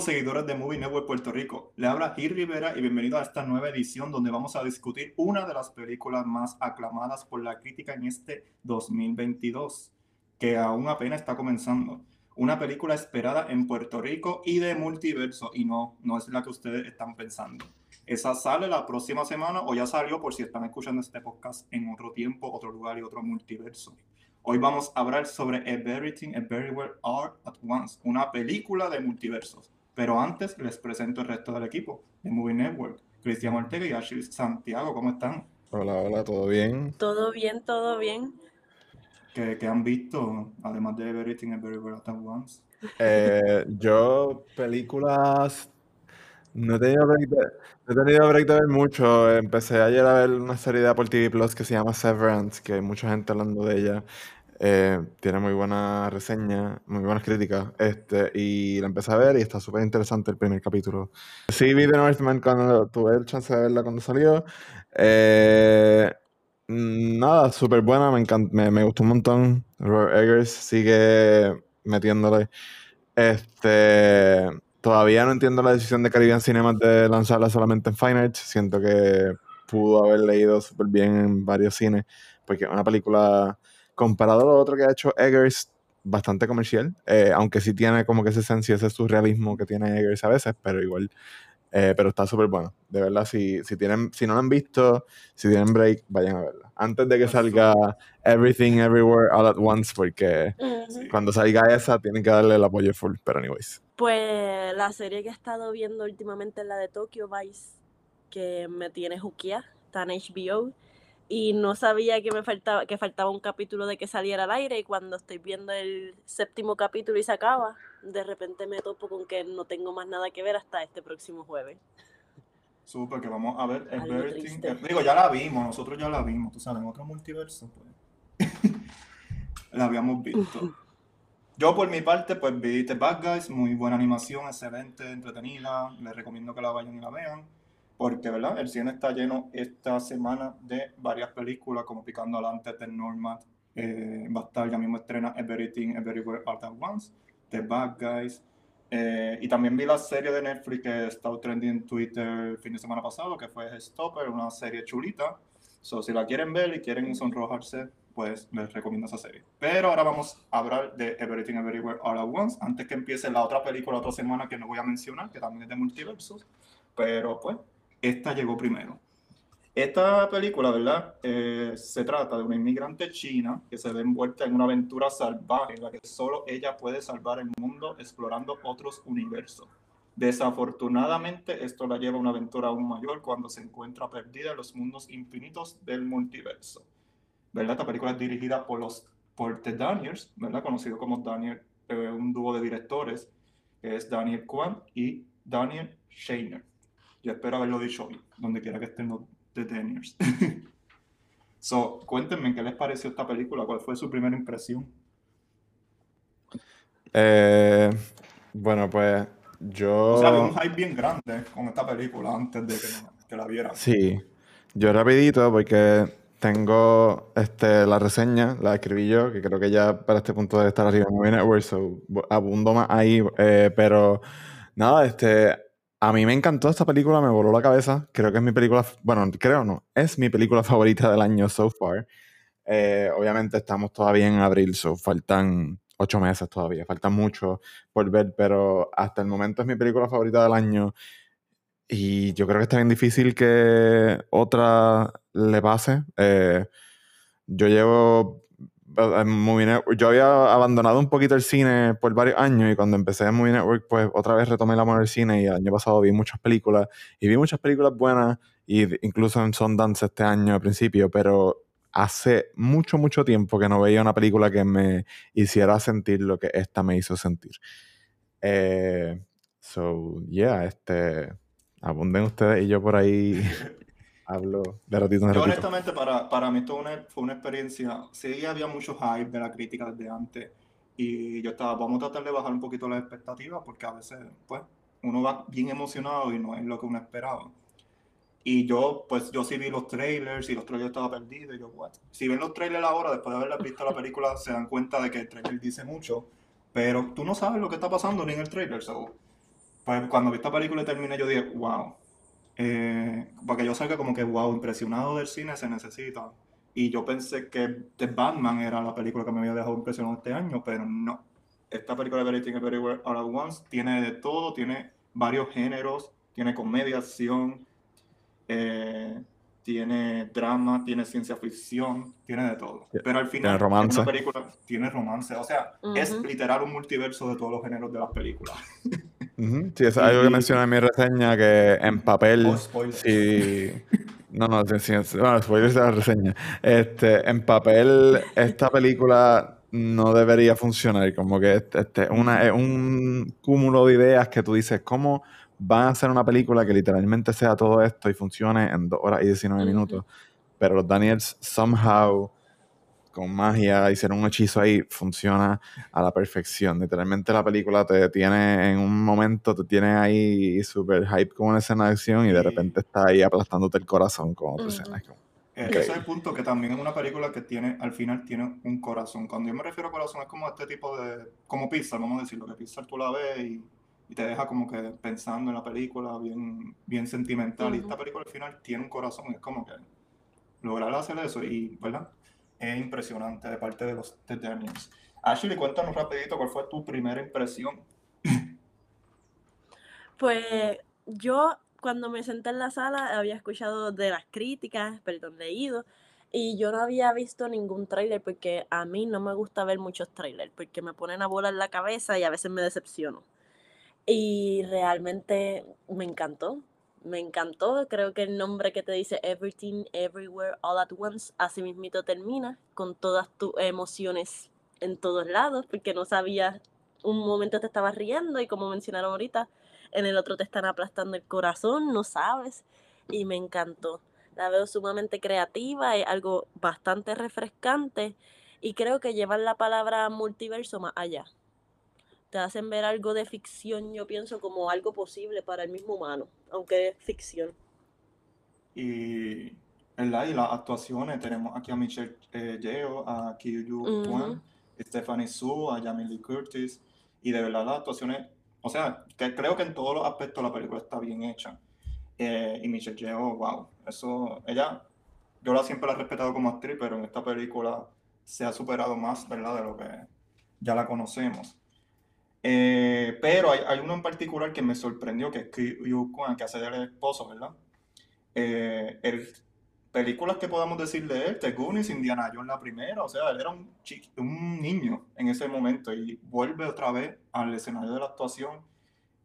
seguidores de Movie Network Puerto Rico. Le habla Gil Rivera y bienvenido a esta nueva edición donde vamos a discutir una de las películas más aclamadas por la crítica en este 2022, que aún apenas está comenzando. Una película esperada en Puerto Rico y de multiverso, y no, no es la que ustedes están pensando. Esa sale la próxima semana o ya salió por si están escuchando este podcast en otro tiempo, otro lugar y otro multiverso. Hoy vamos a hablar sobre Everything Everywhere All at Once, una película de multiversos. Pero antes les presento el resto del equipo de Movie Network. Cristian Ortega y Ashley Santiago, ¿cómo están? Hola, hola, ¿todo bien? Todo bien, todo bien. ¿Qué, han visto, además de Everything Everywhere At Once? Eh, yo, películas... No he, tenido break de, he tenido break de ver mucho. Empecé ayer a ver una serie de Apple TV Plus que se llama Severance, que hay mucha gente hablando de ella. Eh, tiene muy buena reseña, muy buenas críticas. Este, y la empecé a ver y está súper interesante el primer capítulo. Sí, vi The Northman cuando tuve el chance de verla cuando salió. Eh, nada, súper buena, me, me, me, gustó un montón. Robert Eggers sigue metiéndole. Este, todavía no entiendo la decisión de Caribbean Cinema de lanzarla solamente en Fine Arts. Siento que pudo haber leído súper bien en varios cines, porque es una película comparado a lo otro que ha hecho Eggers, bastante comercial, eh, aunque sí tiene como que ese esencia, ese surrealismo que tiene Eggers a veces, pero igual, eh, pero está súper bueno. De verdad, si, si, tienen, si no lo han visto, si tienen break, vayan a verla. Antes de que salga Everything Everywhere All at Once, porque cuando salga esa tienen que darle el apoyo full, pero anyways. Pues la serie que he estado viendo últimamente es la de Tokyo Vice, que me tiene juquia, está en HBO y no sabía que me faltaba que faltaba un capítulo de que saliera al aire y cuando estoy viendo el séptimo capítulo y se acaba, de repente me topo con que no tengo más nada que ver hasta este próximo jueves. Súper, que vamos a ver Everything. Digo, ya la vimos, nosotros ya la vimos, tú sabes, en otro multiverso, pues. la habíamos visto. Yo por mi parte, pues vi The Bad Guys, muy buena animación, excelente, entretenida, les recomiendo que la vayan y la vean porque ¿verdad? el cine está lleno esta semana de varias películas como Picando Adelante, The Normal, eh, estar ya mismo estrena Everything Everywhere All at Once, The Bad Guys, eh, y también vi la serie de Netflix que estado trending en Twitter el fin de semana pasado, que fue Stopper, una serie chulita. So, si la quieren ver y quieren sonrojarse, pues les recomiendo esa serie. Pero ahora vamos a hablar de Everything Everywhere All at Once, antes que empiece la otra película, otra semana que no voy a mencionar, que también es de multiversos. Pero pues, esta llegó primero. Esta película, ¿verdad? Eh, se trata de una inmigrante china que se ve envuelta en una aventura salvaje en la que solo ella puede salvar el mundo explorando otros universos. Desafortunadamente, esto la lleva a una aventura aún mayor cuando se encuentra perdida en los mundos infinitos del multiverso. ¿Verdad? Esta película es dirigida por los por The Daniels, ¿verdad? Conocido como Daniel, eh, un dúo de directores, que es Daniel Kwan y Daniel Shainer. Yo espero haberlo dicho hoy, donde quiera que estén los deteniers. so, cuéntenme qué les pareció esta película, cuál fue su primera impresión. Eh, bueno, pues yo. O sea, había un hype bien grande con esta película antes de que, la vieran. Sí, yo rapidito porque tengo este, la reseña, la escribí yo, que creo que ya para este punto debe estar arriba en Movie Network, so abundo más ahí, eh, pero nada, este, a mí me encantó esta película, me voló la cabeza. Creo que es mi película, bueno, creo no, es mi película favorita del año so far. Eh, obviamente estamos todavía en abril, so faltan ocho meses todavía, falta mucho por ver, pero hasta el momento es mi película favorita del año. Y yo creo que está bien difícil que otra le pase. Eh, yo llevo yo había abandonado un poquito el cine por varios años y cuando empecé en Movie Network, pues otra vez retomé el amor del cine y el año pasado vi muchas películas y vi muchas películas buenas y incluso en Sundance este año al principio, pero hace mucho, mucho tiempo que no veía una película que me hiciera sentir lo que esta me hizo sentir. Eh, so, yeah, este, abunden ustedes y yo por ahí hablo de ratito en ratito. honestamente, para, para mí esto fue una experiencia, sí había mucho hype de la crítica desde antes, y yo estaba, vamos a tratar de bajar un poquito las expectativas, porque a veces, pues, uno va bien emocionado y no es lo que uno esperaba. Y yo, pues, yo sí vi los trailers y los trailers estaba perdido, y yo, what? Si ven los trailers ahora, después de haber visto la película, se dan cuenta de que el trailer dice mucho, pero tú no sabes lo que está pasando ni en el trailer, so Pues cuando vi esta película y terminé, yo dije, wow. Eh, porque yo salga como que, wow, impresionado del cine se necesita. Y yo pensé que The Batman era la película que me había dejado impresionado este año, pero no. Esta película de Everything Everywhere All at Once tiene de todo, tiene varios géneros, tiene comedia, acción, eh, tiene drama, tiene ciencia ficción, tiene de todo. Pero al final, tiene romance. una película tiene romance. O sea, es literal un multiverso de todos los géneros de las películas. Sí, es algo que mencioné en mi reseña, que en papel... Oh, sí, no, no, sí, sí, bueno, spoilers de la reseña. Este, en papel, esta película no debería funcionar. Como que este, una, es un cúmulo de ideas que tú dices, ¿cómo van a hacer una película que literalmente sea todo esto y funcione en 2 horas y 19 minutos. Pero los Daniels somehow con magia hicieron un hechizo ahí, funciona a la perfección. Literalmente la película te tiene en un momento, te tiene ahí súper hype con una escena de acción y de repente está ahí aplastándote el corazón con otra escena. Ese es el punto que también es una película que tiene, al final tiene un corazón. Cuando yo me refiero a corazón es como este tipo de, como pizza, vamos a decirlo, que pizza tú la ves y y te deja como que pensando en la película bien, bien sentimental. Y esta película al final tiene un corazón, es como que lograr hacer eso y, ¿verdad? Es impresionante de parte de los The Daniels. Ashley, cuéntanos rapidito cuál fue tu primera impresión. Pues yo cuando me senté en la sala había escuchado de las críticas, perdón, leído, y yo no había visto ningún tráiler porque a mí no me gusta ver muchos trailers porque me ponen a volar la cabeza y a veces me decepciono. Y realmente me encantó, me encantó. Creo que el nombre que te dice Everything, Everywhere, All at Once, así mismito termina, con todas tus emociones en todos lados, porque no sabías, un momento te estabas riendo y como mencionaron ahorita, en el otro te están aplastando el corazón, no sabes, y me encantó. La veo sumamente creativa, es algo bastante refrescante y creo que llevan la palabra multiverso más allá te hacen ver algo de ficción, yo pienso, como algo posible para el mismo humano, aunque es ficción. Y, la, y las actuaciones, tenemos aquí a Michelle eh, Yeo, a Kyu uh Stephanie Su, a Jamie Curtis, y de verdad las actuaciones, o sea, que creo que en todos los aspectos la película está bien hecha. Eh, y Michelle Yeo, wow, eso, ella, yo la siempre la he respetado como actriz, pero en esta película se ha superado más, ¿verdad?, de lo que ya la conocemos. Eh, pero hay, hay, uno en particular que me sorprendió, que es Kyu Kwan, que hace del esposo, ¿verdad? Eh, el, películas que podamos decir de él, The Goonies, Indiana Jones la primera, o sea, él era un, un niño en ese momento y vuelve otra vez al escenario de la actuación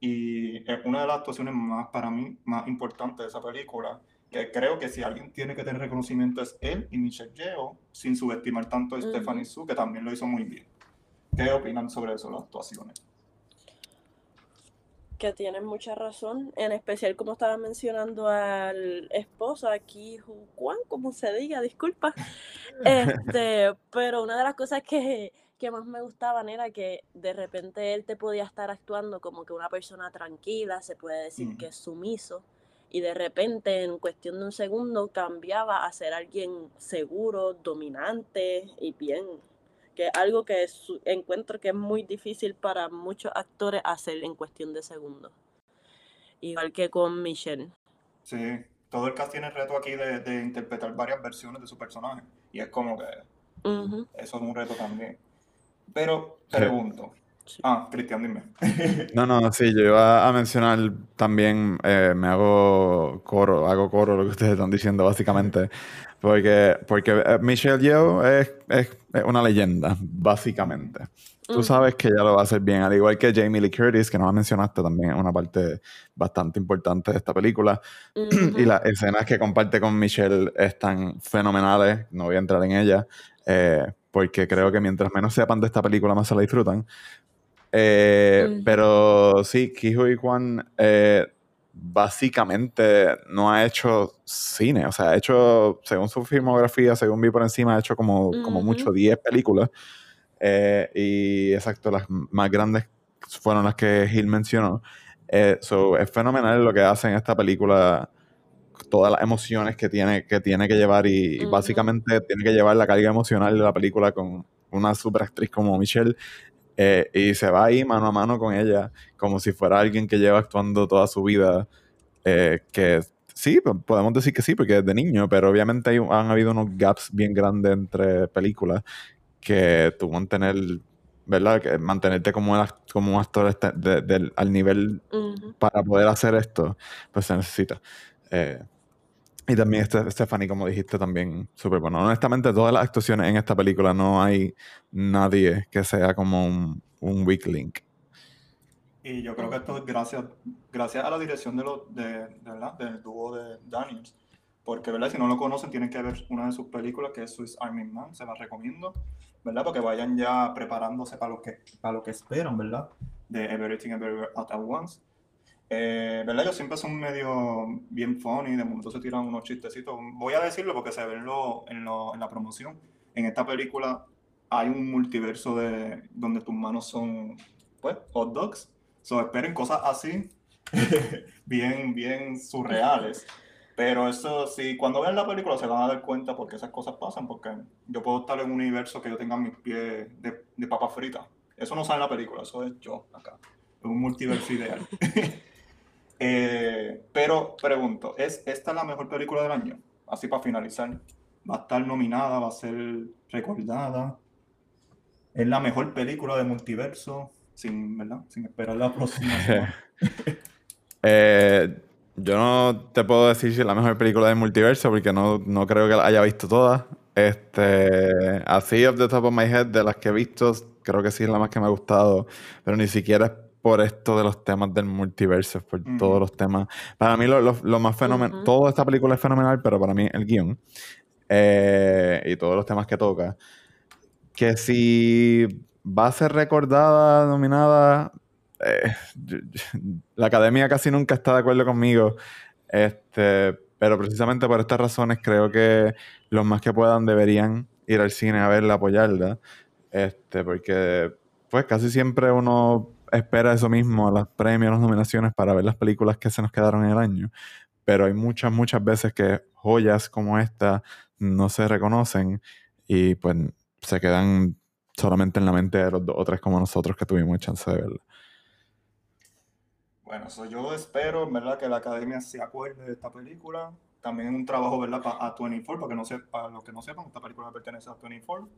y es una de las actuaciones más, para mí, más importantes de esa película, que creo que si alguien tiene que tener reconocimiento es él y Michelle Yeoh, sin subestimar tanto a Stephanie Su, que también lo hizo muy bien. ¿Qué opinan sobre eso, las actuaciones? Que tienen mucha razón, en especial como estaba mencionando al esposo aquí, Juan, como se diga, disculpa. Este, pero una de las cosas que, que más me gustaban era que de repente él te podía estar actuando como que una persona tranquila, se puede decir mm. que es sumiso, y de repente en cuestión de un segundo cambiaba a ser alguien seguro, dominante y bien que es algo que encuentro que es muy difícil para muchos actores hacer en cuestión de segundos. Igual que con Michelle. Sí, todo el cast tiene el reto aquí de, interpretar varias versiones de su personaje. Y es como que eso es un reto también. Pero pregunto. Ah, Cristian, dime. no, no, sí, yo iba a mencionar también, eh, me hago coro, hago coro lo que ustedes están diciendo básicamente. Porque, porque eh, Michelle Yeoh es, es, una leyenda, básicamente. Tú sabes que ella lo va a hacer bien, al igual que Jamie Lee Curtis, que no la mencionaste también, es una parte bastante importante de esta película. y las escenas que comparte con Michelle están fenomenales, no voy a entrar en ellas, eh, porque creo que mientras menos sepan de esta película, más se la disfrutan. Eh, pero sí, Ki Kwan eh, básicamente no ha hecho cine, o sea, ha hecho, según su filmografía, según vi por encima, ha hecho como, como mucho 10 películas. Eh, y exacto, las más grandes fueron las que Gil mencionó. Eh, es fenomenal lo que hace en esta película, todas las emociones que tiene que, tiene que llevar y, básicamente tiene que llevar la carga emocional de la película con una super actriz como Michelle Eh, y se va ahí mano a mano con ella, como si fuera alguien que lleva actuando toda su vida, eh, que sí, podemos decir que sí, porque es de niño, pero obviamente hay, han habido unos gaps bien grandes entre películas que tú mantener, ¿verdad? Que mantenerte como, como un actor este, al nivel para poder hacer esto, pues se necesita. Eh, y también este, Stephanie, como dijiste, también súper bueno. Honestamente, todas las actuaciones en esta película no hay nadie que sea como un, un weak link. Y yo creo que esto es gracias, gracias a la dirección de, lo, de, del dúo de Daniels. Porque, ¿verdad? Si no lo conocen, tienen que ver una de sus películas, que es Swiss Army Man. Se las recomiendo, ¿verdad? Porque vayan ya preparándose para lo que, para lo que esperan, ¿verdad? De Everything Everywhere At Once. Eh, ¿Verdad? Ellos siempre son medio bien funny, de momento se tiran unos chistecitos. Voy a decirlo porque se ve en, lo, en, lo, en la promoción. En esta película hay un multiverso de donde tus manos son, pues, hot dogs. So, esperen cosas así, bien, bien surreales. Pero eso sí, cuando vean la película se van a dar cuenta porque esas cosas pasan, porque yo puedo estar en un universo que yo tenga mis pies de, de papa frita. Eso no sale en la película, eso es yo acá. Es un multiverso ideal. Eh, pero pregunto, ¿es esta la mejor película del año? Así para finalizar. ¿Va a estar nominada? ¿Va a ser recordada? ¿Es la mejor película de multiverso? Sin, ¿verdad? Sin esperar la próxima. eh, yo no te puedo decir si es la mejor película de multiverso porque no, no creo que la haya visto todas. Este, así, off the top of my head, de las que he visto, creo que sí es la más que me ha gustado, pero ni siquiera es por esto de los temas del multiverso, por todos los temas. Para mí lo, lo, más fenomenal, toda esta película es fenomenal, pero para mí el guion eh, y todos los temas que toca, que si va a ser recordada, nominada, eh, la academia casi nunca está de acuerdo conmigo, este, pero precisamente por estas razones creo que los más que puedan deberían ir al cine a verla, apoyarla, este, porque pues casi siempre uno espera eso mismo, los premios, las nominaciones para ver las películas que se nos quedaron en el año. Pero hay muchas, muchas veces que joyas como esta no se reconocen y pues se quedan solamente en la mente de los dos o tres como nosotros que tuvimos chance de verla. Bueno, yo espero, ¿verdad? Que la academia se acuerde de esta película. También un trabajo, ¿verdad? Para a 24, para, no sepa, para los que no sepan, esta película pertenece a 24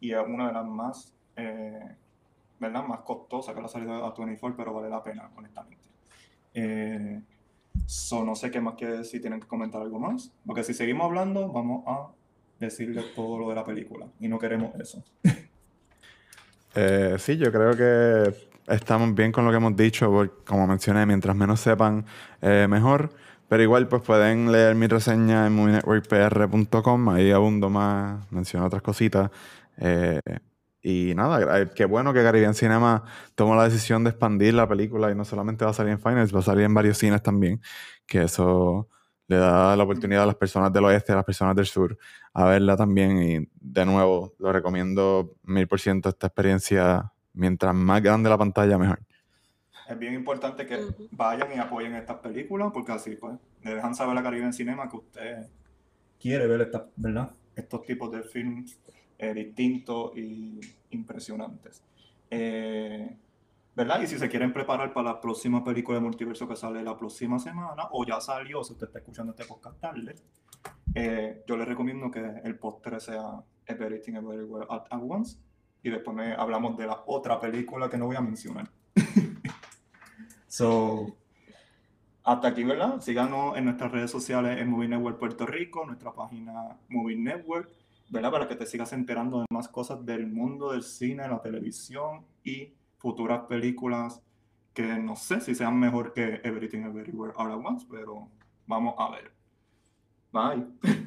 y es una de las más eh, ¿verdad? Más costosa que la salida a 24, pero vale la pena, honestamente. Eh, no sé qué más que si tienen que comentar algo más, porque si seguimos hablando, vamos a decirles todo lo de la película y no queremos eso. Eh, sí, yo creo que estamos bien con lo que hemos dicho, porque, como mencioné, mientras menos sepan, eh, mejor. Pero igual, pues pueden leer mi reseña en movienetworkpr.com, ahí abundo más, menciono otras cositas. Y nada, eh, qué bueno que Caribbean Cinema tomó la decisión de expandir la película y no solamente va a salir en Finals, va a salir en varios cines también, que eso le da la oportunidad a las personas del oeste, a las personas del sur, a verla también. Y de nuevo, lo recomiendo mil por ciento esta experiencia. Mientras más grande la pantalla, mejor. Es bien importante que vayan y apoyen estas películas, porque así pues le dejan saber a Caribbean Cinema que usted quiere ver esta, ¿verdad? estos tipos de films eh, distintos y impresionantes. Eh, ¿Verdad? Y si se quieren preparar para la próxima película de multiverso que sale la próxima semana, o ya salió, si usted está escuchando este podcast tarde, eh, yo les recomiendo que el postre sea Everything Everywhere at Once, y después me hablamos de la otra película que no voy a mencionar. so, hasta aquí, ¿verdad? Síganos en nuestras redes sociales en Movie Network Puerto Rico, nuestra página Movie Network ¿verdad? Para que te sigas enterando de más cosas del mundo del cine, la televisión y futuras películas que no sé si sean mejor que Everything Everywhere All at Once, pero vamos a ver. Bye.